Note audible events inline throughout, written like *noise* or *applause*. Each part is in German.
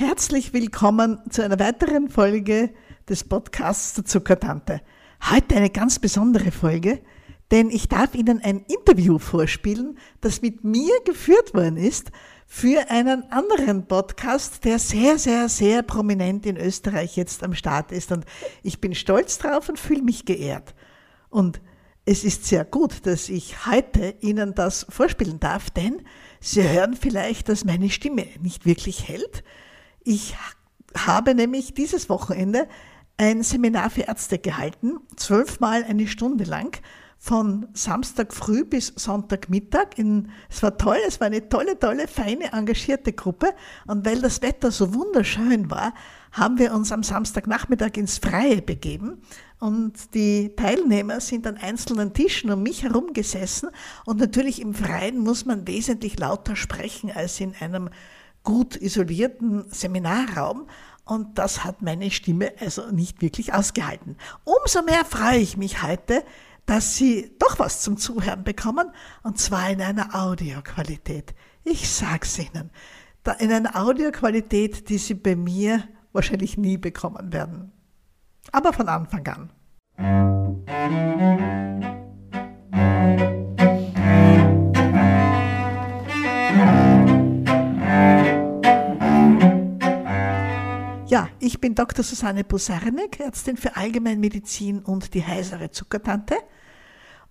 Herzlich willkommen zu einer weiteren Folge des Podcasts der Zuckertante. Heute eine ganz besondere Folge, denn ich darf Ihnen ein Interview vorspielen, das mit mir geführt worden ist für einen anderen Podcast, der sehr, sehr, sehr prominent in Österreich jetzt am Start ist. Und ich bin stolz drauf und fühle mich geehrt. Und es ist sehr gut, dass ich heute Ihnen das vorspielen darf, denn Sie hören vielleicht, dass meine Stimme nicht wirklich hält. Ich habe nämlich dieses Wochenende ein Seminar für Ärzte gehalten, zwölfmal eine Stunde lang, von Samstag früh bis Sonntagmittag. In, es war toll, es war eine tolle, tolle, feine, engagierte Gruppe. Und weil das Wetter so wunderschön war, haben wir uns am Samstagnachmittag ins Freie begeben. Und die Teilnehmer sind an einzelnen Tischen um mich herum gesessen. Und natürlich im Freien muss man wesentlich lauter sprechen als in einem gut isolierten Seminarraum. Und das hat meine Stimme also nicht wirklich ausgehalten. Umso mehr freue ich mich heute, dass Sie doch was zum Zuhören bekommen, und zwar in einer Audioqualität. Ich sag's Ihnen, in einer Audioqualität, die Sie bei mir wahrscheinlich nie bekommen werden. Aber von Anfang an. Ja, ich bin Dr. Susanne Busarnik, Ärztin für Allgemeinmedizin und die heisere Zuckertante.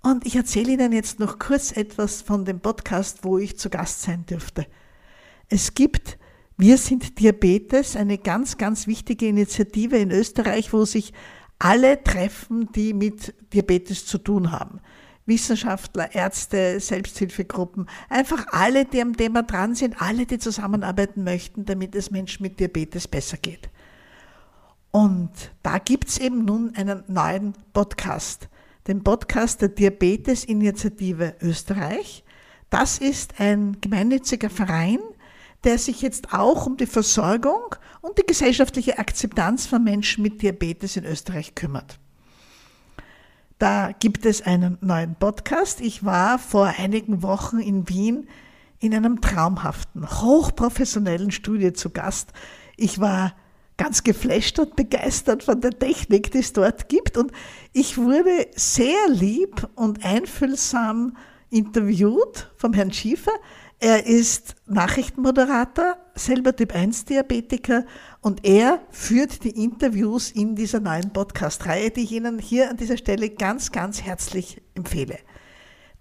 Und ich erzähle Ihnen jetzt noch kurz etwas von dem Podcast, wo ich zu Gast sein dürfte. Es gibt Wir sind Diabetes, eine ganz, ganz wichtige Initiative in Österreich, wo sich alle treffen, die mit Diabetes zu tun haben. Wissenschaftler, Ärzte, Selbsthilfegruppen, einfach alle, die am Thema dran sind, alle, die zusammenarbeiten möchten, damit es Menschen mit Diabetes besser geht. Und da gibt's eben nun einen neuen Podcast, den Podcast der Diabetes-Initiative Österreich. Das ist ein gemeinnütziger Verein, der sich jetzt auch um die Versorgung und die gesellschaftliche Akzeptanz von Menschen mit Diabetes in Österreich kümmert. Da gibt es einen neuen Podcast. Ich war vor einigen Wochen in Wien in einem traumhaften, hochprofessionellen Studio zu Gast. Ich war ganz geflasht und begeistert von der Technik, die es dort gibt. Und ich wurde sehr lieb und einfühlsam interviewt vom Herrn Schiefer. Er ist Nachrichtenmoderator, selber Typ 1 Diabetiker und er führt die Interviews in dieser neuen Podcast-Reihe, die ich Ihnen hier an dieser Stelle ganz, ganz herzlich empfehle.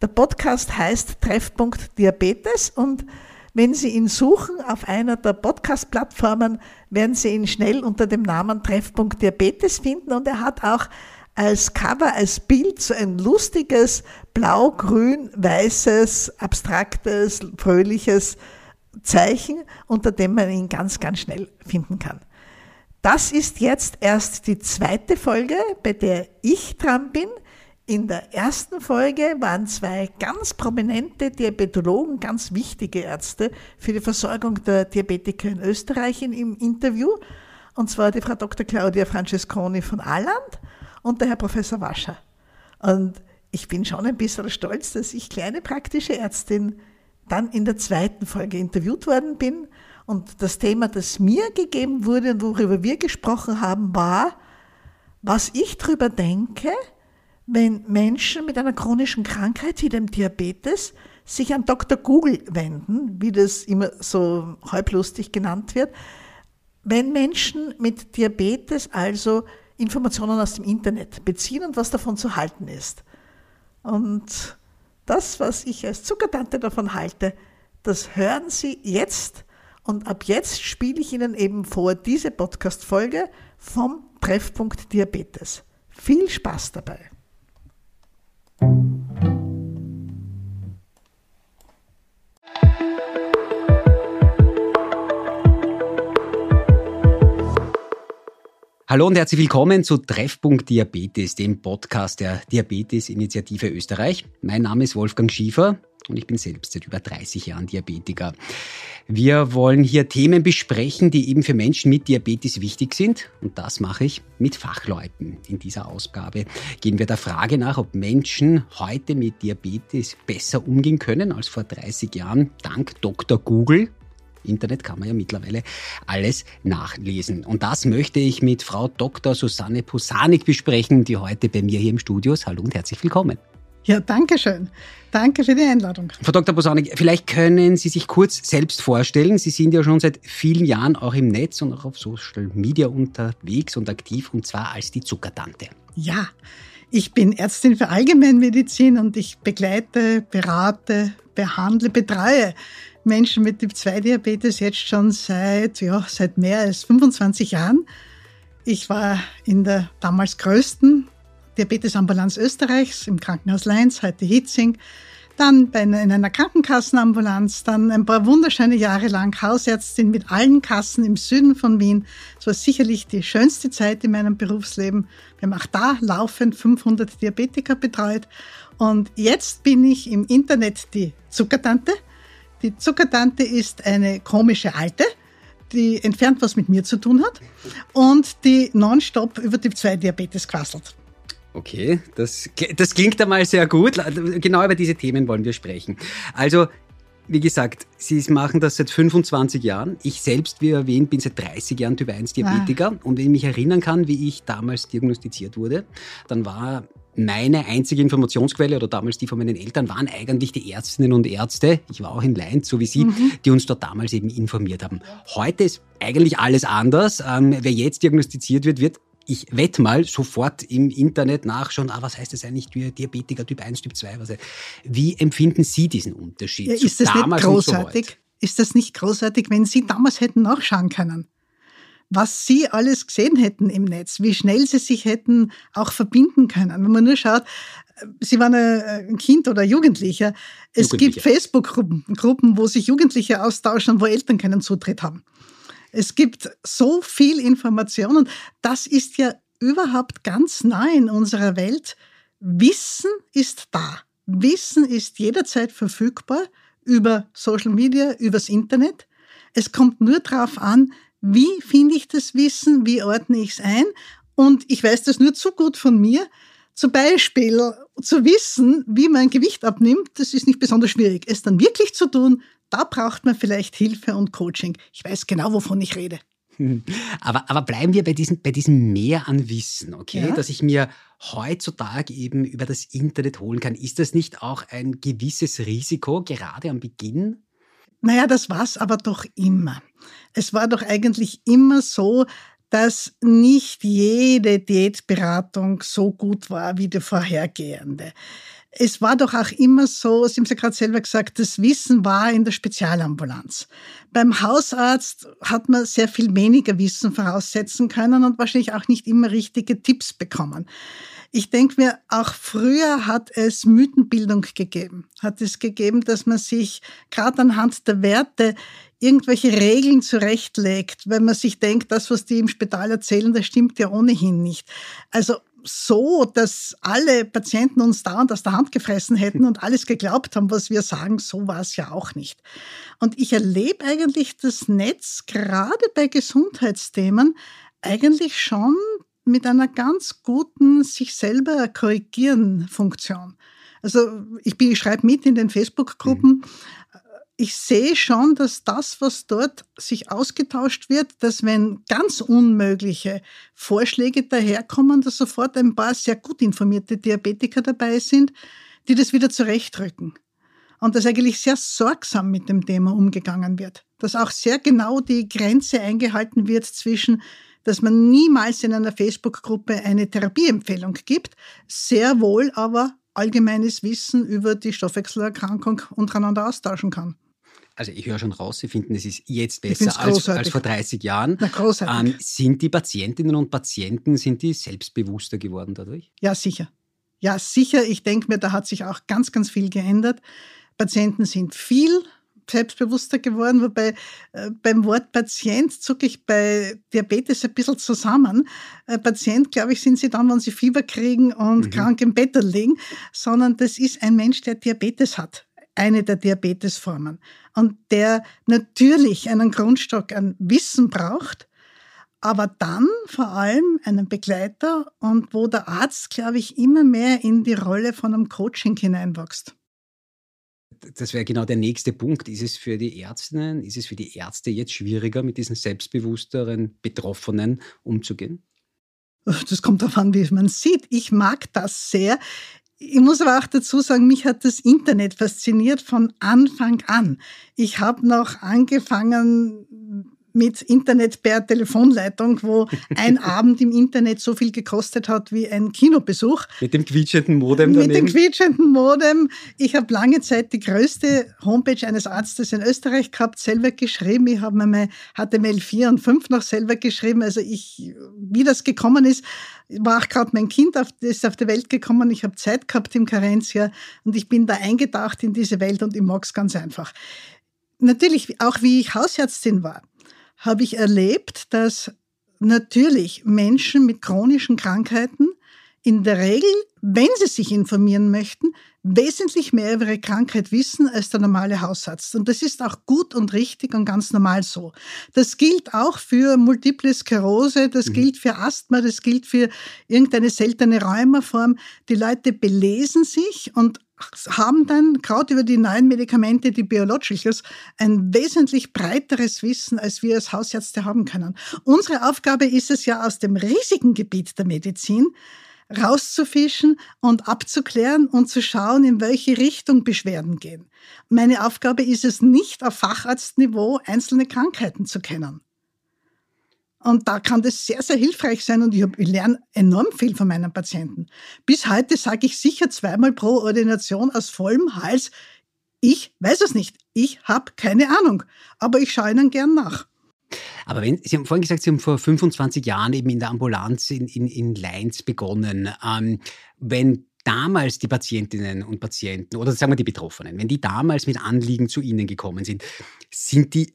Der Podcast heißt Treffpunkt Diabetes und wenn Sie ihn suchen auf einer der Podcast-Plattformen, werden Sie ihn schnell unter dem Namen Treffpunkt Diabetes finden und er hat auch als Cover, als Bild so ein lustiges blau-grün-weißes, abstraktes, fröhliches Zeichen, unter dem man ihn ganz, ganz schnell finden kann. Das ist jetzt erst die zweite Folge, bei der ich dran bin. In der ersten Folge waren zwei ganz prominente Diabetologen, ganz wichtige Ärzte für die Versorgung der Diabetiker in Österreich im Interview. Und zwar die Frau Dr. Claudia Francesconi von Alland und der Herr Professor Wascher. Und ich bin schon ein bisschen stolz, dass ich kleine praktische Ärztin dann in der zweiten Folge interviewt worden bin. Und das Thema, das mir gegeben wurde und worüber wir gesprochen haben, war, was ich darüber denke, wenn Menschen mit einer chronischen Krankheit wie dem Diabetes sich an Dr. Google wenden, wie das immer so halblustig genannt wird, wenn Menschen mit Diabetes also Informationen aus dem Internet beziehen und was davon zu halten ist. Und das, was ich als Zuckertante davon halte, das hören Sie jetzt. Und ab jetzt spiele ich Ihnen eben vor diese Podcast-Folge vom Treffpunkt Diabetes. Viel Spaß dabei! Hallo und herzlich willkommen zu Treffpunkt Diabetes, dem Podcast der Diabetes-Initiative Österreich. Mein Name ist Wolfgang Schiefer und ich bin selbst seit über 30 Jahren Diabetiker. Wir wollen hier Themen besprechen, die eben für Menschen mit Diabetes wichtig sind und das mache ich mit Fachleuten. In dieser Ausgabe gehen wir der Frage nach, ob Menschen heute mit Diabetes besser umgehen können als vor 30 Jahren dank Dr. Google Internet kann man ja mittlerweile alles nachlesen. Und das möchte ich mit Frau Dr. Susanne Posanik besprechen, die heute bei mir hier im Studio ist. Hallo und herzlich willkommen. Ja, danke schön. Danke für die Einladung. Frau Dr. Posanik, vielleicht können Sie sich kurz selbst vorstellen. Sie sind ja schon seit vielen Jahren auch im Netz und auch auf Social Media unterwegs und aktiv, und zwar als die Zuckertante. Ja, ich bin Ärztin für Allgemeinmedizin und ich begleite, berate, behandle, betreue Menschen mit Typ-2-Diabetes jetzt schon seit, ja, seit mehr als 25 Jahren. Ich war in der damals größten Diabetesambulanz Österreichs im Krankenhaus Leins, heute Hitzing, dann in einer Krankenkassenambulanz, dann ein paar wunderschöne Jahre lang Hausärztin mit allen Kassen im Süden von Wien. Das war sicherlich die schönste Zeit in meinem Berufsleben. Wir haben auch da laufend 500 Diabetiker betreut. Und jetzt bin ich im Internet die Zuckertante. Die Zuckertante ist eine komische Alte, die entfernt was mit mir zu tun hat und die nonstop über Typ 2 Diabetes quasselt. Okay, das, das klingt einmal sehr gut. Genau über diese Themen wollen wir sprechen. Also, wie gesagt, Sie machen das seit 25 Jahren. Ich selbst, wie erwähnt, bin seit 30 Jahren Typ 1 Diabetiker. Ah. Und wenn ich mich erinnern kann, wie ich damals diagnostiziert wurde, dann war meine einzige Informationsquelle oder damals die von meinen Eltern waren eigentlich die Ärztinnen und Ärzte, ich war auch in Leins, so wie Sie, mhm. die uns dort damals eben informiert haben. Heute ist eigentlich alles anders. Ähm, wer jetzt diagnostiziert wird, wird ich wette mal sofort im Internet nachschauen, ah, was heißt das eigentlich Diabetiker Typ 1, Typ 2? Was, wie empfinden Sie diesen Unterschied? Ja, ist das nicht großartig? Ist das nicht großartig, wenn Sie damals hätten nachschauen können? Was sie alles gesehen hätten im Netz, wie schnell sie sich hätten auch verbinden können. Wenn man nur schaut, Sie waren ein Kind oder Jugendlicher. Es Jugendliche. gibt Facebook-Gruppen, Gruppen, wo sich Jugendliche austauschen, wo Eltern keinen Zutritt haben. Es gibt so viel Information und das ist ja überhaupt ganz nah in unserer Welt. Wissen ist da. Wissen ist jederzeit verfügbar über Social Media, übers Internet. Es kommt nur darauf an, wie finde ich das Wissen, wie ordne ich es ein. Und ich weiß das nur zu gut von mir. Zum Beispiel zu wissen, wie man Gewicht abnimmt, das ist nicht besonders schwierig. Es dann wirklich zu tun, da braucht man vielleicht Hilfe und Coaching. Ich weiß genau, wovon ich rede. *laughs* Aber, aber bleiben wir bei diesem, bei diesem Mehr an Wissen, okay, ja. dass ich mir heutzutage eben über das Internet holen kann. Ist das nicht auch ein gewisses Risiko, gerade am Beginn? Naja, das war es aber doch immer. Es war doch eigentlich immer so, dass nicht jede Diätberatung so gut war wie die vorhergehende es war doch auch immer so, Sie haben es ja gerade selber gesagt, das Wissen war in der Spezialambulanz. Beim Hausarzt hat man sehr viel weniger Wissen voraussetzen können und wahrscheinlich auch nicht immer richtige Tipps bekommen. Ich denke mir, auch früher hat es Mythenbildung gegeben. Hat es gegeben, dass man sich gerade anhand der Werte irgendwelche Regeln zurechtlegt, wenn man sich denkt, das, was die im Spital erzählen, das stimmt ja ohnehin nicht. Also so, dass alle Patienten uns dauernd aus der Hand gefressen hätten und alles geglaubt haben, was wir sagen. So war es ja auch nicht. Und ich erlebe eigentlich das Netz gerade bei Gesundheitsthemen eigentlich schon mit einer ganz guten sich selber korrigieren Funktion. Also ich, bin, ich schreibe mit in den Facebook-Gruppen. Mhm ich sehe schon, dass das, was dort sich ausgetauscht wird, dass wenn ganz unmögliche Vorschläge daherkommen, dass sofort ein paar sehr gut informierte Diabetiker dabei sind, die das wieder zurechtrücken. Und dass eigentlich sehr sorgsam mit dem Thema umgegangen wird. Dass auch sehr genau die Grenze eingehalten wird zwischen, dass man niemals in einer Facebook-Gruppe eine Therapieempfehlung gibt, sehr wohl aber allgemeines Wissen über die Stoffwechselerkrankung untereinander austauschen kann. Also ich höre schon raus, Sie finden, es ist jetzt besser als, als, vor 30 Jahren. Na, großartig. Ähm, sind die Patientinnen und Patienten, sind die selbstbewusster geworden dadurch? Ja, sicher. Ja, sicher. Ich denke mir, da hat sich auch ganz, ganz viel geändert. Patienten sind viel selbstbewusster geworden, wobei äh, beim Wort Patient zucke ich bei Diabetes ein bisschen zusammen. Äh, Patient, glaube ich, sind sie dann, wenn sie Fieber kriegen und mhm. krank im Bett liegen, sondern das ist ein Mensch, der Diabetes hat eine der Diabetesformen und der natürlich einen Grundstock an Wissen braucht, aber dann vor allem einen Begleiter und wo der Arzt, glaube ich, immer mehr in die Rolle von einem Coaching hineinwächst. Das wäre genau der nächste Punkt. Ist es für die Ärztinnen, ist es für die Ärzte jetzt schwieriger, mit diesen selbstbewussteren Betroffenen umzugehen? Das kommt darauf an, wie man sieht. Ich mag das sehr. Ich muss aber auch dazu sagen, mich hat das Internet fasziniert von Anfang an. Ich habe noch angefangen mit Internet per Telefonleitung, wo *laughs* ein Abend im Internet so viel gekostet hat wie ein Kinobesuch. Mit dem quietschenden Modem daneben? Mit dem quietschenden Modem. Ich habe lange Zeit die größte Homepage eines Arztes in Österreich gehabt, selber geschrieben. Ich habe mir HTML 4 und 5 noch selber geschrieben. Also ich, wie das gekommen ist, war auch gerade mein Kind auf, ist auf die Welt gekommen. Ich habe Zeit gehabt im Karenzjahr und ich bin da eingedacht in diese Welt und ich mag es ganz einfach. Natürlich, auch wie ich Hausärztin war, habe ich erlebt, dass natürlich Menschen mit chronischen Krankheiten in der Regel, wenn sie sich informieren möchten, wesentlich mehr über ihre Krankheit wissen als der normale Hausarzt. Und das ist auch gut und richtig und ganz normal so. Das gilt auch für Multiple Sklerose, das mhm. gilt für Asthma, das gilt für irgendeine seltene Rheumaform. Die Leute belesen sich und haben dann gerade über die neuen Medikamente, die Biologicals, ein wesentlich breiteres Wissen, als wir als Hausärzte haben können. Unsere Aufgabe ist es ja aus dem riesigen Gebiet der Medizin, rauszufischen und abzuklären und zu schauen, in welche Richtung Beschwerden gehen. Meine Aufgabe ist es nicht, auf Facharztniveau einzelne Krankheiten zu kennen. Und da kann das sehr, sehr hilfreich sein und ich, hab, ich lerne enorm viel von meinen Patienten. Bis heute sage ich sicher zweimal pro Ordination aus vollem Hals, ich weiß es nicht, ich habe keine Ahnung, aber ich schaue Ihnen gern nach. Aber wenn, Sie haben vorhin gesagt, Sie haben vor 25 Jahren eben in der Ambulanz in, in, in Leins begonnen. Ähm, wenn damals die Patientinnen und Patienten oder sagen wir die Betroffenen, wenn die damals mit Anliegen zu Ihnen gekommen sind, sind die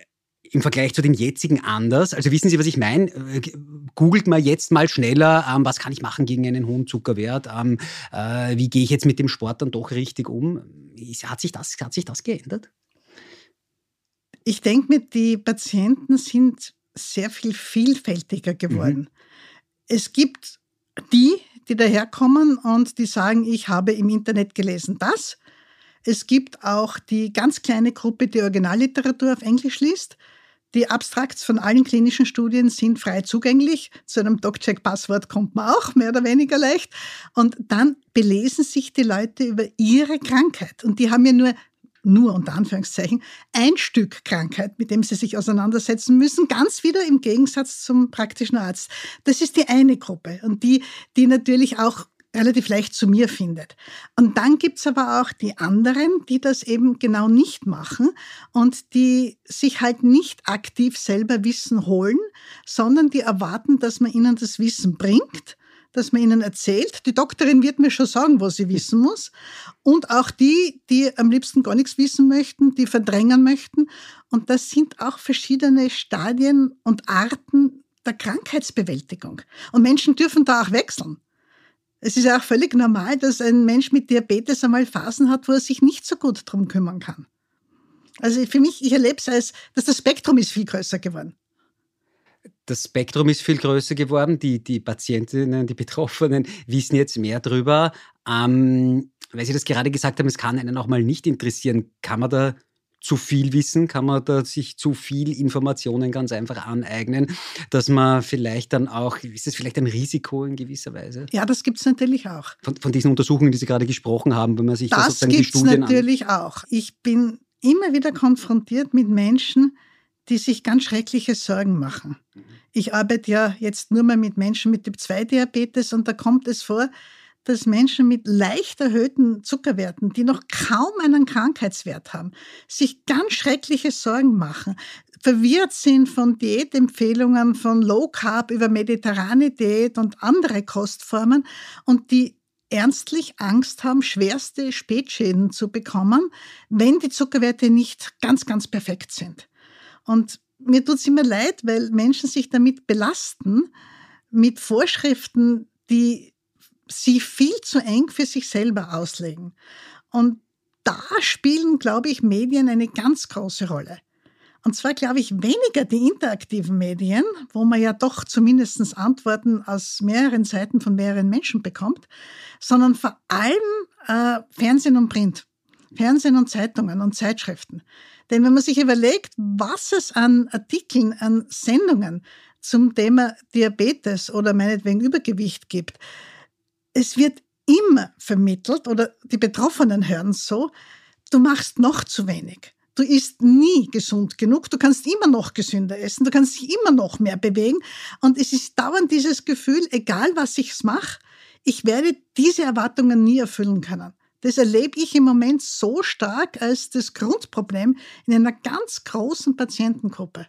im Vergleich zu den jetzigen anders? Also wissen Sie, was ich meine? Äh, googelt mal jetzt mal schneller, ähm, was kann ich machen gegen einen hohen Zuckerwert? Ähm, äh, wie gehe ich jetzt mit dem Sport dann doch richtig um? Hat sich das, hat sich das geändert? Ich denke mir, die Patienten sind sehr viel vielfältiger geworden. Mhm. Es gibt die, die daherkommen und die sagen, ich habe im Internet gelesen das. Es gibt auch die ganz kleine Gruppe, die Originalliteratur auf Englisch liest. Die Abstrakts von allen klinischen Studien sind frei zugänglich. Zu einem DocCheck-Passwort kommt man auch mehr oder weniger leicht. Und dann belesen sich die Leute über ihre Krankheit. Und die haben ja nur nur unter Anführungszeichen, ein Stück Krankheit, mit dem sie sich auseinandersetzen müssen, ganz wieder im Gegensatz zum praktischen Arzt. Das ist die eine Gruppe und die, die natürlich auch relativ leicht zu mir findet. Und dann gibt's aber auch die anderen, die das eben genau nicht machen und die sich halt nicht aktiv selber Wissen holen, sondern die erwarten, dass man ihnen das Wissen bringt dass man ihnen erzählt. Die Doktorin wird mir schon sagen, was sie wissen muss. Und auch die, die am liebsten gar nichts wissen möchten, die verdrängen möchten. Und das sind auch verschiedene Stadien und Arten der Krankheitsbewältigung. Und Menschen dürfen da auch wechseln. Es ist ja auch völlig normal, dass ein Mensch mit Diabetes einmal Phasen hat, wo er sich nicht so gut drum kümmern kann. Also für mich, ich erlebe es als, dass das Spektrum ist viel größer geworden das Spektrum ist viel größer geworden. Die, die Patientinnen, die Betroffenen wissen jetzt mehr drüber. Ähm, weil Sie das gerade gesagt haben, es kann einen auch mal nicht interessieren. Kann man da zu viel wissen? Kann man da sich zu viel Informationen ganz einfach aneignen, dass man vielleicht dann auch, ist das vielleicht ein Risiko in gewisser Weise? Ja, das gibt es natürlich auch. Von, von, diesen Untersuchungen, die Sie gerade gesprochen haben, wenn man sich das da sozusagen die Studien Das gibt es natürlich auch. Ich bin immer wieder konfrontiert mit Menschen, die sich ganz schreckliche Sorgen machen. Mhm. Ich arbeite ja jetzt nur mal mit Menschen mit Typ-2-Diabetes und da kommt es vor, dass Menschen mit leicht erhöhten Zuckerwerten, die noch kaum einen Krankheitswert haben, sich ganz schreckliche Sorgen machen, verwirrt sind von Diätempfehlungen von Low Carb über mediterrane Diät und andere Kostformen und die ernstlich Angst haben, schwerste Spätschäden zu bekommen, wenn die Zuckerwerte nicht ganz, ganz perfekt sind. Und mir tut es immer leid, weil Menschen sich damit belasten, mit Vorschriften, die sie viel zu eng für sich selber auslegen. Und da spielen, glaube ich, Medien eine ganz große Rolle. Und zwar, glaube ich, weniger die interaktiven Medien, wo man ja doch zumindest Antworten aus mehreren Seiten von mehreren Menschen bekommt, sondern vor allem äh, Fernsehen und Print. Fernsehen und Zeitungen und Zeitschriften. Denn wenn man sich überlegt, was es an Artikeln, an Sendungen zum Thema Diabetes oder meinetwegen Übergewicht gibt, es wird immer vermittelt oder die Betroffenen hören so, du machst noch zu wenig. Du isst nie gesund genug. Du kannst immer noch gesünder essen. Du kannst dich immer noch mehr bewegen. Und es ist dauernd dieses Gefühl, egal was ich mache, ich werde diese Erwartungen nie erfüllen können. Das erlebe ich im Moment so stark als das Grundproblem in einer ganz großen Patientengruppe.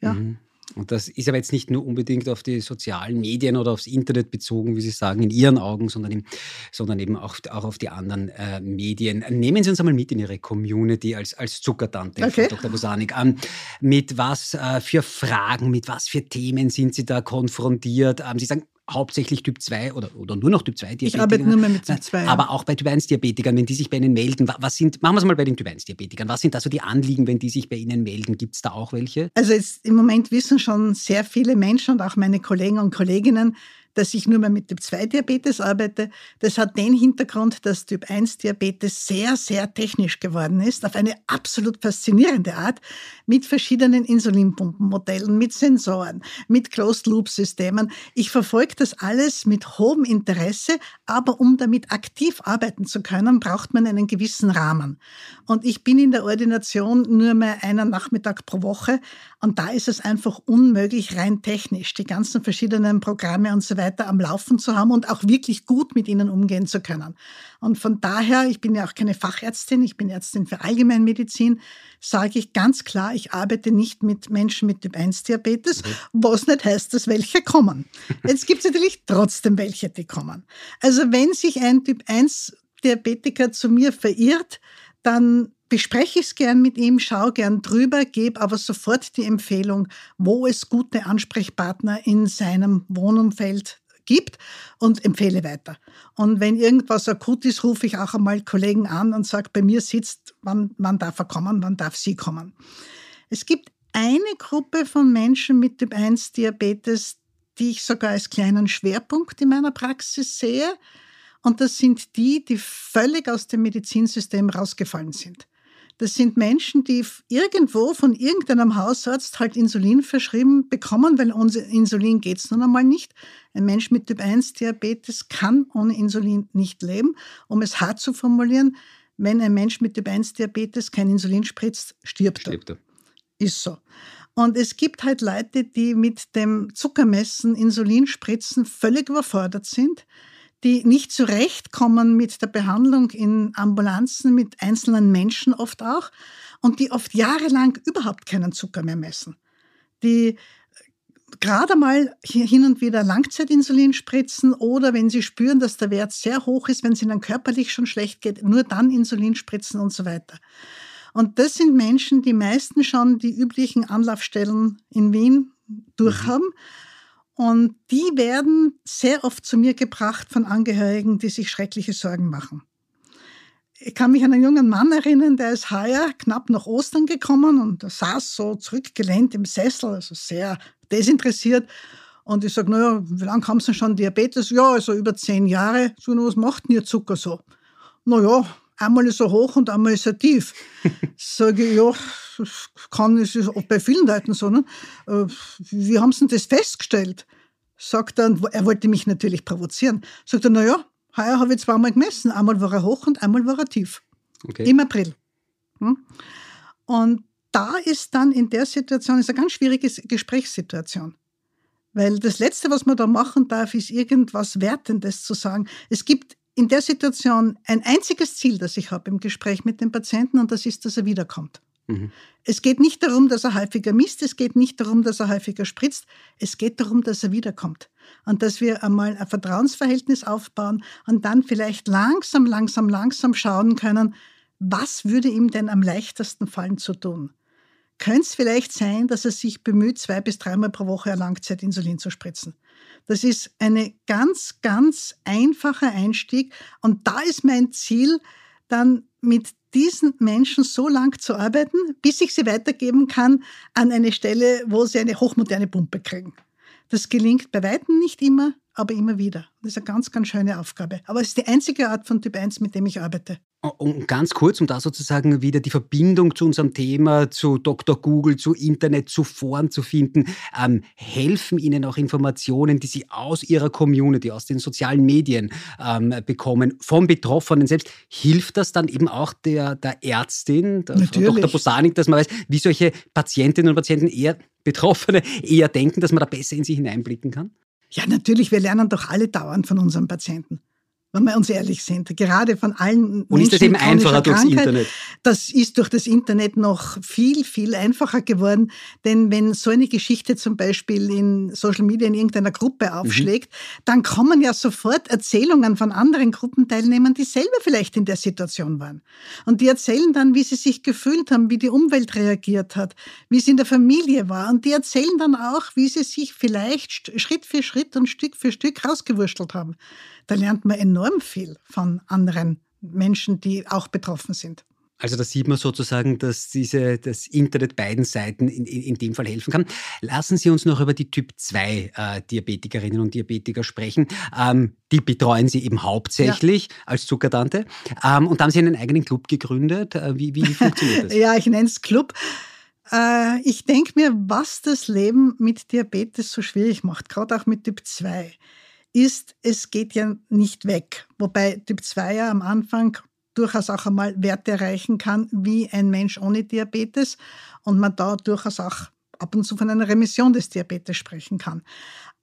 Ja. Mhm. Und das ist aber jetzt nicht nur unbedingt auf die sozialen Medien oder aufs Internet bezogen, wie Sie sagen, in Ihren Augen, sondern, im, sondern eben auch, auch auf die anderen äh, Medien. Nehmen Sie uns einmal mit in Ihre Community als, als Zuckertante, okay. Dr. Bosanik. Ähm, mit was äh, für Fragen, mit was für Themen sind Sie da konfrontiert? Ähm, Sie sagen, hauptsächlich Typ 2 oder, oder nur noch Typ 2 Diabetikern. Ich arbeite nur mehr mit Typ 2. Aber auch bei Typ 1 Diabetikern, wenn die sich bei Ihnen melden, was sind, machen wir es mal bei den Typ 1 Diabetikern, was sind da so die Anliegen, wenn die sich bei Ihnen melden? Gibt es da auch welche? Also jetzt, im Moment wissen schon sehr viele Menschen und auch meine Kollegen und Kolleginnen, dass ich nur mehr mit Typ-2-Diabetes arbeite. Das hat den Hintergrund, dass Typ-1-Diabetes sehr, sehr technisch geworden ist, auf eine absolut faszinierende Art, mit verschiedenen Insulinpumpenmodellen, mit Sensoren, mit Closed-Loop-Systemen. Ich verfolge das alles mit hohem Interesse, aber um damit aktiv arbeiten zu können, braucht man einen gewissen Rahmen. Und ich bin in der Ordination nur mehr einen Nachmittag pro Woche und da ist es einfach unmöglich, rein technisch, die ganzen verschiedenen Programme und so weiter weiter am Laufen zu haben und auch wirklich gut mit ihnen umgehen zu können. Und von daher, ich bin ja auch keine Fachärztin, ich bin Ärztin für Allgemeinmedizin, sage ich ganz klar, ich arbeite nicht mit Menschen mit Typ-1-Diabetes, mhm. was nicht heißt, dass welche kommen. *laughs* Jetzt gibt es natürlich trotzdem welche, die kommen. Also wenn sich ein Typ-1-Diabetiker zu mir verirrt, dann bespreche ich es gern mit ihm, schaue gern drüber, gebe aber sofort die Empfehlung, wo es gute Ansprechpartner in seinem Wohnumfeld gibt und empfehle weiter. Und wenn irgendwas akut ist, rufe ich auch einmal Kollegen an und sage, bei mir sitzt, wann, wann darf er kommen, wann darf sie kommen. Es gibt eine Gruppe von Menschen mit Typ 1 Diabetes, die ich sogar als kleinen Schwerpunkt in meiner Praxis sehe. Und das sind die, die völlig aus dem Medizinsystem rausgefallen sind. Das sind Menschen, die irgendwo von irgendeinem Hausarzt halt Insulin verschrieben bekommen, weil ohne Insulin geht es nun einmal nicht. Ein Mensch mit Typ-1-Diabetes kann ohne Insulin nicht leben. Um es hart zu formulieren, wenn ein Mensch mit Typ-1-Diabetes kein Insulin spritzt, stirbt, stirbt er. Ist so. Und es gibt halt Leute, die mit dem Zuckermessen, Insulinspritzen völlig überfordert sind die nicht zurechtkommen mit der Behandlung in Ambulanzen mit einzelnen Menschen oft auch und die oft jahrelang überhaupt keinen Zucker mehr messen. Die gerade mal hin und wieder Langzeitinsulin spritzen oder wenn sie spüren, dass der Wert sehr hoch ist, wenn es ihnen körperlich schon schlecht geht, nur dann Insulin spritzen und so weiter. Und das sind Menschen, die meisten schon die üblichen Anlaufstellen in Wien durchhaben. Mhm und die werden sehr oft zu mir gebracht von Angehörigen, die sich schreckliche Sorgen machen. Ich kann mich an einen jungen Mann erinnern, der ist heuer knapp nach Ostern gekommen und er saß so zurückgelehnt im Sessel, also sehr desinteressiert. Und ich sage, naja, wie lange haben Sie schon Diabetes? Ja, also über zehn Jahre. So, was macht denn Ihr Zucker so? Naja, einmal ist er hoch und einmal ist er tief. *laughs* Sage ich, ja, das kann, es ist auch bei vielen Leuten so. Ne? Äh, wie haben Sie denn das festgestellt? Sagt er, er wollte mich natürlich provozieren. Sagt er, naja, heuer habe ich zweimal gemessen. Einmal war er hoch und einmal war er tief. Okay. Im April. Hm? Und da ist dann in der Situation, ist eine ganz schwierige Gesprächssituation. Weil das Letzte, was man da machen darf, ist irgendwas Wertendes zu sagen. Es gibt in der Situation ein einziges Ziel, das ich habe im Gespräch mit dem Patienten, und das ist, dass er wiederkommt. Mhm. Es geht nicht darum, dass er häufiger misst, es geht nicht darum, dass er häufiger spritzt, es geht darum, dass er wiederkommt. Und dass wir einmal ein Vertrauensverhältnis aufbauen und dann vielleicht langsam, langsam, langsam schauen können, was würde ihm denn am leichtesten fallen zu tun? Könnte es vielleicht sein, dass er sich bemüht, zwei bis dreimal pro Woche ein Langzeitinsulin zu spritzen? Das ist ein ganz, ganz einfacher Einstieg. Und da ist mein Ziel, dann mit diesen Menschen so lang zu arbeiten, bis ich sie weitergeben kann an eine Stelle, wo sie eine hochmoderne Pumpe kriegen. Das gelingt bei weitem nicht immer, aber immer wieder. Das ist eine ganz, ganz schöne Aufgabe. Aber es ist die einzige Art von Typ 1, mit dem ich arbeite. Und ganz kurz, um da sozusagen wieder die Verbindung zu unserem Thema, zu Dr. Google, zu Internet, zu Foren zu finden, ähm, helfen Ihnen auch Informationen, die Sie aus Ihrer Community, aus den sozialen Medien ähm, bekommen, vom Betroffenen selbst. Hilft das dann eben auch der, der Ärztin, der Dr. Bosanik, dass man weiß, wie solche Patientinnen und Patienten eher Betroffene eher denken, dass man da besser in sie hineinblicken kann? Ja, natürlich. Wir lernen doch alle dauernd von unseren Patienten wenn wir uns ehrlich sind, gerade von allen Und Menschen ist das eben einfacher durchs Internet? Das ist durch das Internet noch viel, viel einfacher geworden. Denn wenn so eine Geschichte zum Beispiel in Social Media in irgendeiner Gruppe mhm. aufschlägt, mhm. dann kommen ja sofort Erzählungen von anderen Gruppenteilnehmern, die selber vielleicht in der Situation waren. Und die erzählen dann, wie sie sich gefühlt haben, wie die Umwelt reagiert hat, wie es in der Familie war. Und die erzählen dann auch, wie sie sich vielleicht Schritt für Schritt und Stück für Stück rausgewurschtelt haben. Da lernt man enorm viel von anderen Menschen, die auch betroffen sind. Also da sieht man sozusagen, dass diese, das Internet beiden Seiten in, in, in dem Fall helfen kann. Lassen Sie uns noch über die Typ 2 äh, Diabetikerinnen und Diabetiker sprechen. Ähm, die betreuen Sie eben hauptsächlich ja. als Zuckertante. Ähm, und da haben Sie einen eigenen Club gegründet. Äh, wie, wie funktioniert das? *laughs* ja, ich nenne es Club. Äh, ich denke mir, was das Leben mit Diabetes so schwierig macht, gerade auch mit Typ 2 ist, es geht ja nicht weg. Wobei Typ 2 ja am Anfang durchaus auch einmal Werte erreichen kann, wie ein Mensch ohne Diabetes und man da durchaus auch ab und zu von einer Remission des Diabetes sprechen kann.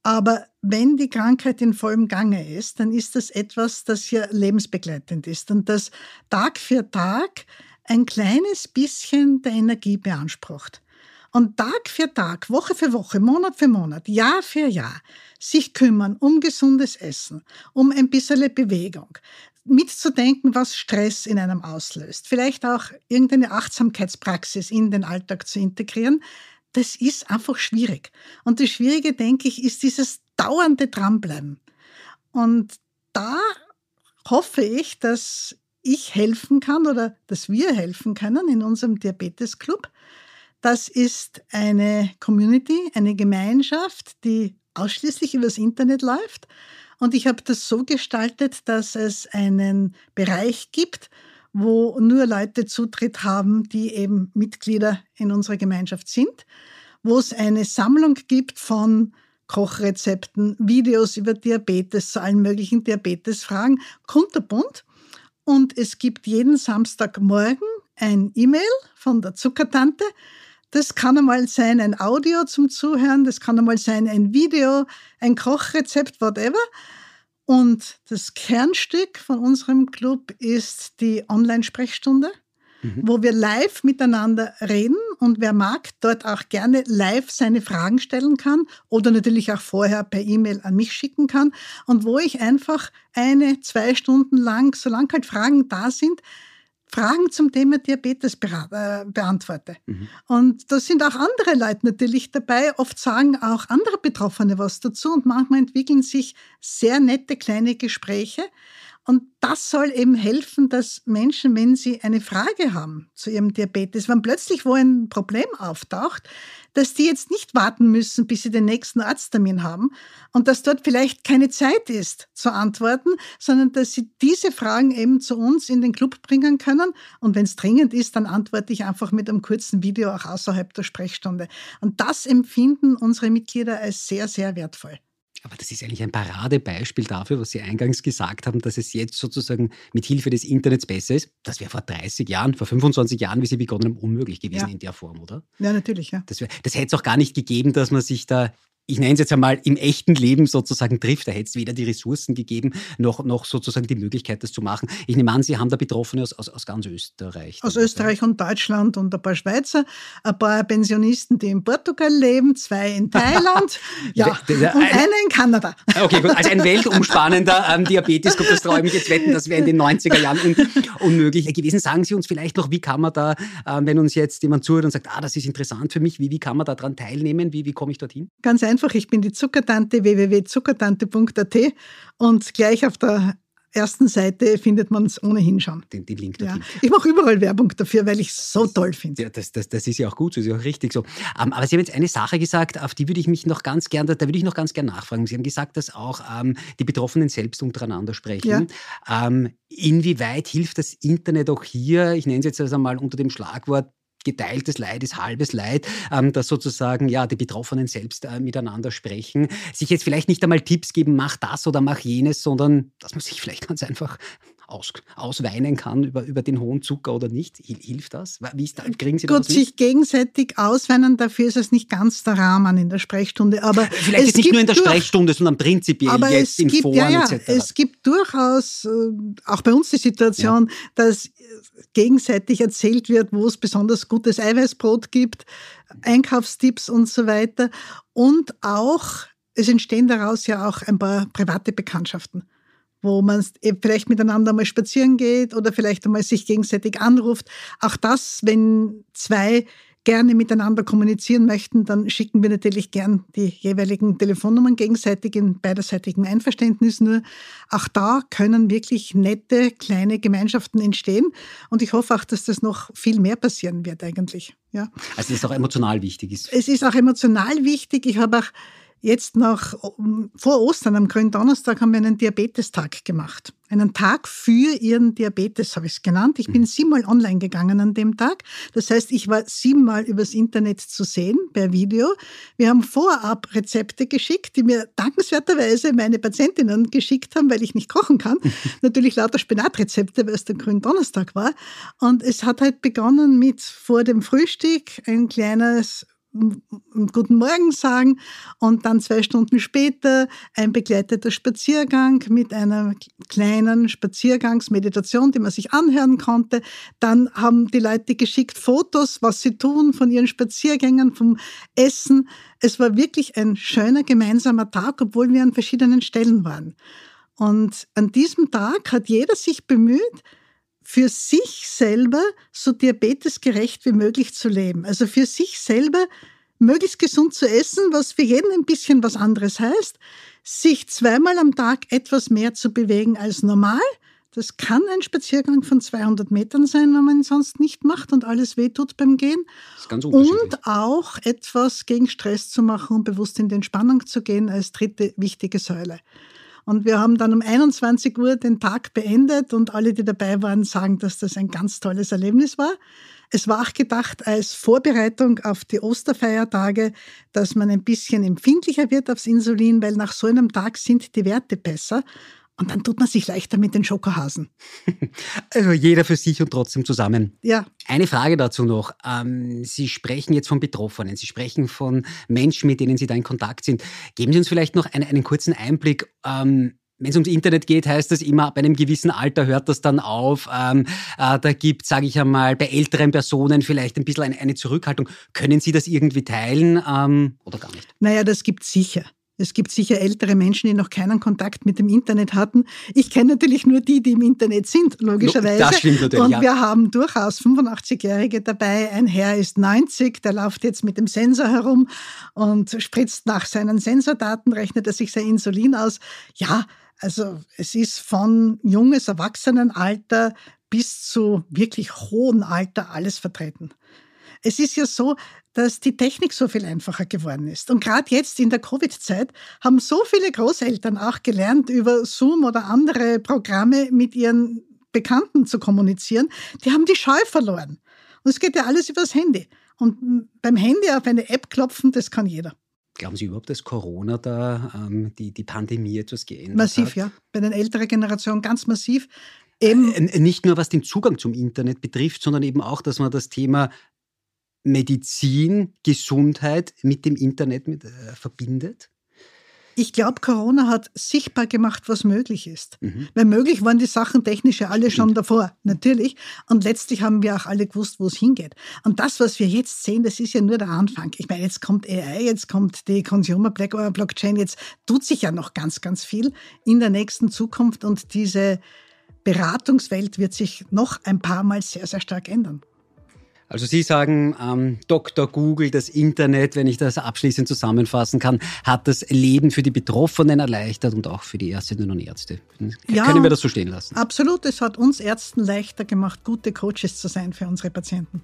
Aber wenn die Krankheit in vollem Gange ist, dann ist das etwas, das hier lebensbegleitend ist und das Tag für Tag ein kleines bisschen der Energie beansprucht und Tag für Tag, Woche für Woche, Monat für Monat, Jahr für Jahr sich kümmern um gesundes Essen, um ein bisschen Bewegung, mitzudenken, was Stress in einem auslöst, vielleicht auch irgendeine Achtsamkeitspraxis in den Alltag zu integrieren, das ist einfach schwierig. Und das Schwierige, denke ich, ist dieses dauernde Dranbleiben. Und da hoffe ich, dass ich helfen kann oder dass wir helfen können in unserem Diabetes Club, das ist eine Community, eine Gemeinschaft, die ausschließlich übers Internet läuft. Und ich habe das so gestaltet, dass es einen Bereich gibt, wo nur Leute Zutritt haben, die eben Mitglieder in unserer Gemeinschaft sind, wo es eine Sammlung gibt von Kochrezepten, Videos über Diabetes, zu allen möglichen Diabetesfragen, kunterbunt. Und es gibt jeden Samstagmorgen ein E-Mail von der Zuckertante, das kann einmal sein ein Audio zum Zuhören, das kann einmal sein ein Video, ein Kochrezept, whatever. Und das Kernstück von unserem Club ist die Online-Sprechstunde, mhm. wo wir live miteinander reden und wer mag, dort auch gerne live seine Fragen stellen kann oder natürlich auch vorher per E-Mail an mich schicken kann und wo ich einfach eine, zwei Stunden lang, solange halt Fragen da sind, Fragen zum Thema Diabetes äh, beantworte. Mhm. Und da sind auch andere Leute natürlich dabei. Oft sagen auch andere Betroffene was dazu und manchmal entwickeln sich sehr nette kleine Gespräche. Und das soll eben helfen, dass Menschen, wenn sie eine Frage haben zu ihrem Diabetes, wenn plötzlich wo ein Problem auftaucht, dass die jetzt nicht warten müssen, bis sie den nächsten Arzttermin haben und dass dort vielleicht keine Zeit ist zu antworten, sondern dass sie diese Fragen eben zu uns in den Club bringen können. Und wenn es dringend ist, dann antworte ich einfach mit einem kurzen Video auch außerhalb der Sprechstunde. Und das empfinden unsere Mitglieder als sehr, sehr wertvoll. Aber das ist eigentlich ein Paradebeispiel dafür, was Sie eingangs gesagt haben, dass es jetzt sozusagen mit Hilfe des Internets besser ist. Das wäre vor 30 Jahren, vor 25 Jahren, wie Sie begonnen haben, unmöglich gewesen ja. in der Form, oder? Ja, natürlich, ja. Das, wär, das hätte es auch gar nicht gegeben, dass man sich da ich nenne es jetzt einmal, im echten Leben sozusagen trifft. Da hätte es weder die Ressourcen gegeben, noch, noch sozusagen die Möglichkeit, das zu machen. Ich nehme an, Sie haben da Betroffene aus, aus, aus ganz Österreich. Aus Österreich und Deutschland und ein paar Schweizer, ein paar Pensionisten, die in Portugal leben, zwei in *laughs* Thailand ja, und eine in Kanada. Okay, gut. Also ein weltumspannender ähm, Diabetes, gut, das traue ich mich jetzt wetten, das wäre in den 90er Jahren un unmöglich gewesen. Sagen Sie uns vielleicht noch, wie kann man da, ähm, wenn uns jetzt jemand zuhört und sagt, ah, das ist interessant für mich, wie, wie kann man daran teilnehmen? Wie, wie komme ich dorthin? Ganz einfach einfach, ich bin die Zuckertante www.zuckertante.at und gleich auf der ersten Seite findet man es ohnehin schon. Den, den Link ja. Ich mache überall Werbung dafür, weil ich es so toll finde. Ja, das, das, das ist ja auch gut, das ist ja auch richtig so. Ähm, aber Sie haben jetzt eine Sache gesagt, auf die würde ich mich noch ganz gern, da, da würde ich noch ganz gern nachfragen. Sie haben gesagt, dass auch ähm, die Betroffenen selbst untereinander sprechen. Ja. Ähm, inwieweit hilft das Internet auch hier, ich nenne es jetzt also mal unter dem Schlagwort geteiltes Leid ist halbes Leid, ähm, dass sozusagen ja die Betroffenen selbst äh, miteinander sprechen, sich jetzt vielleicht nicht einmal Tipps geben, mach das oder mach jenes, sondern dass man sich *laughs* vielleicht ganz einfach aus, ausweinen kann über, über den hohen Zucker oder nicht? Hilft das? Wie ist da, kriegen Sie Gut, sich gegenseitig ausweinen, dafür ist es nicht ganz der Rahmen in der Sprechstunde. Aber *laughs* Vielleicht ist nicht nur in der Sprechstunde, sondern prinzipiell aber jetzt es in gibt, Foren ja, ja, etc. Es gibt durchaus, äh, auch bei uns die Situation, ja. dass gegenseitig erzählt wird, wo es besonders gutes Eiweißbrot gibt, Einkaufstipps und so weiter. Und auch, es entstehen daraus ja auch ein paar private Bekanntschaften wo man vielleicht miteinander mal spazieren geht oder vielleicht einmal sich gegenseitig anruft. Auch das, wenn zwei gerne miteinander kommunizieren möchten, dann schicken wir natürlich gern die jeweiligen Telefonnummern gegenseitig in beiderseitigem Einverständnis. Nur auch da können wirklich nette kleine Gemeinschaften entstehen. Und ich hoffe auch, dass das noch viel mehr passieren wird eigentlich. Ja. Also es ist auch emotional wichtig. Ist. Es ist auch emotional wichtig. Ich habe auch Jetzt nach, vor Ostern, am Gründonnerstag, haben wir einen Diabetestag gemacht. Einen Tag für Ihren Diabetes, habe ich es genannt. Ich bin mhm. siebenmal online gegangen an dem Tag. Das heißt, ich war siebenmal übers Internet zu sehen, per Video. Wir haben vorab Rezepte geschickt, die mir dankenswerterweise meine Patientinnen geschickt haben, weil ich nicht kochen kann. *laughs* Natürlich lauter Spinatrezepte, weil es der Gründonnerstag war. Und es hat halt begonnen mit vor dem Frühstück ein kleines Guten Morgen sagen und dann zwei Stunden später ein begleiteter Spaziergang mit einer kleinen Spaziergangsmeditation, die man sich anhören konnte. Dann haben die Leute geschickt Fotos, was sie tun von ihren Spaziergängen, vom Essen. Es war wirklich ein schöner gemeinsamer Tag, obwohl wir an verschiedenen Stellen waren. Und an diesem Tag hat jeder sich bemüht, für sich selber so diabetesgerecht wie möglich zu leben. Also für sich selber möglichst gesund zu essen, was für jeden ein bisschen was anderes heißt, sich zweimal am Tag etwas mehr zu bewegen als normal. Das kann ein Spaziergang von 200 Metern sein, wenn man ihn sonst nicht macht und alles wehtut beim Gehen. und auch etwas gegen Stress zu machen und bewusst in die Entspannung zu gehen als dritte wichtige Säule. Und wir haben dann um 21 Uhr den Tag beendet und alle, die dabei waren, sagen, dass das ein ganz tolles Erlebnis war. Es war auch gedacht als Vorbereitung auf die Osterfeiertage, dass man ein bisschen empfindlicher wird aufs Insulin, weil nach so einem Tag sind die Werte besser. Und dann tut man sich leichter mit den Schokohasen. *laughs* Also jeder für sich und trotzdem zusammen. Ja. Eine Frage dazu noch. Ähm, Sie sprechen jetzt von Betroffenen, Sie sprechen von Menschen, mit denen Sie da in Kontakt sind. Geben Sie uns vielleicht noch einen, einen kurzen Einblick. Ähm, wenn es ums Internet geht, heißt das immer, bei einem gewissen Alter hört das dann auf. Ähm, äh, da gibt, sage ich einmal, bei älteren Personen vielleicht ein bisschen eine, eine Zurückhaltung. Können Sie das irgendwie teilen oder gar nicht? Naja, das gibt sicher. Es gibt sicher ältere Menschen, die noch keinen Kontakt mit dem Internet hatten. Ich kenne natürlich nur die, die im Internet sind, logischerweise. Das stimmt natürlich. Und wir haben durchaus 85-Jährige dabei. Ein Herr ist 90, der läuft jetzt mit dem Sensor herum und spritzt nach seinen Sensordaten, rechnet er sich sein Insulin aus. Ja, also es ist von junges Erwachsenenalter bis zu wirklich hohem Alter alles vertreten. Es ist ja so, dass die Technik so viel einfacher geworden ist. Und gerade jetzt in der Covid-Zeit haben so viele Großeltern auch gelernt, über Zoom oder andere Programme mit ihren Bekannten zu kommunizieren. Die haben die Scheu verloren. Und es geht ja alles übers Handy. Und beim Handy auf eine App klopfen, das kann jeder. Glauben Sie überhaupt, dass Corona da ähm, die, die Pandemie etwas geändert massiv, hat? Massiv, ja. Bei den älteren Generationen ganz massiv. Eben äh, nicht nur was den Zugang zum Internet betrifft, sondern eben auch, dass man das Thema Medizin, Gesundheit mit dem Internet mit, äh, verbindet? Ich glaube, Corona hat sichtbar gemacht, was möglich ist. Mhm. Weil möglich waren die Sachen technisch ja alle schon davor, natürlich. Und letztlich haben wir auch alle gewusst, wo es hingeht. Und das, was wir jetzt sehen, das ist ja nur der Anfang. Ich meine, jetzt kommt AI, jetzt kommt die Consumer äh, Blockchain, jetzt tut sich ja noch ganz, ganz viel in der nächsten Zukunft und diese Beratungswelt wird sich noch ein paar Mal sehr, sehr stark ändern. Also Sie sagen, ähm, Dr. Google, das Internet, wenn ich das abschließend zusammenfassen kann, hat das Leben für die Betroffenen erleichtert und auch für die Ärztinnen und Ärzte. Ja, Können wir das so stehen lassen? Absolut. Es hat uns Ärzten leichter gemacht, gute Coaches zu sein für unsere Patienten.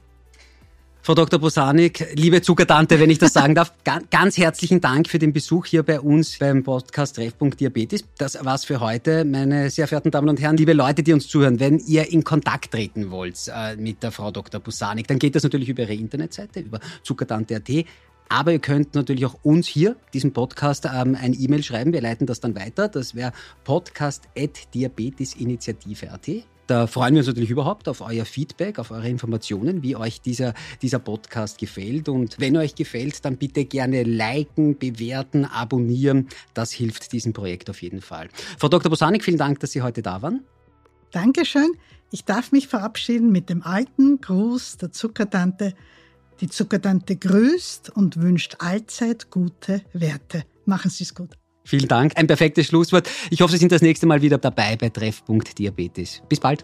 Frau Dr. Bosanik, liebe Zuckertante, wenn ich das sagen darf, *laughs* ganz herzlichen Dank für den Besuch hier bei uns beim Podcast Treffpunkt Diabetes. Das war's für heute, meine sehr verehrten Damen und Herren, liebe Leute, die uns zuhören. Wenn ihr in Kontakt treten wollt äh, mit der Frau Dr. Bosanik, dann geht das natürlich über ihre Internetseite, über zuckertante.at. Aber ihr könnt natürlich auch uns hier, diesem Podcast, ähm, ein E-Mail schreiben. Wir leiten das dann weiter. Das wäre podcast.diabetesinitiative.at. Da freuen wir uns natürlich überhaupt auf euer Feedback, auf eure Informationen, wie euch dieser, dieser Podcast gefällt. Und wenn euch gefällt, dann bitte gerne liken, bewerten, abonnieren. Das hilft diesem Projekt auf jeden Fall. Frau Dr. Bosanik, vielen Dank, dass Sie heute da waren. Dankeschön. Ich darf mich verabschieden mit dem alten Gruß der Zuckertante. Die Zuckertante grüßt und wünscht allzeit gute Werte. Machen Sie es gut. Vielen Dank. Ein perfektes Schlusswort. Ich hoffe, Sie sind das nächste Mal wieder dabei bei Treffpunkt Diabetes. Bis bald.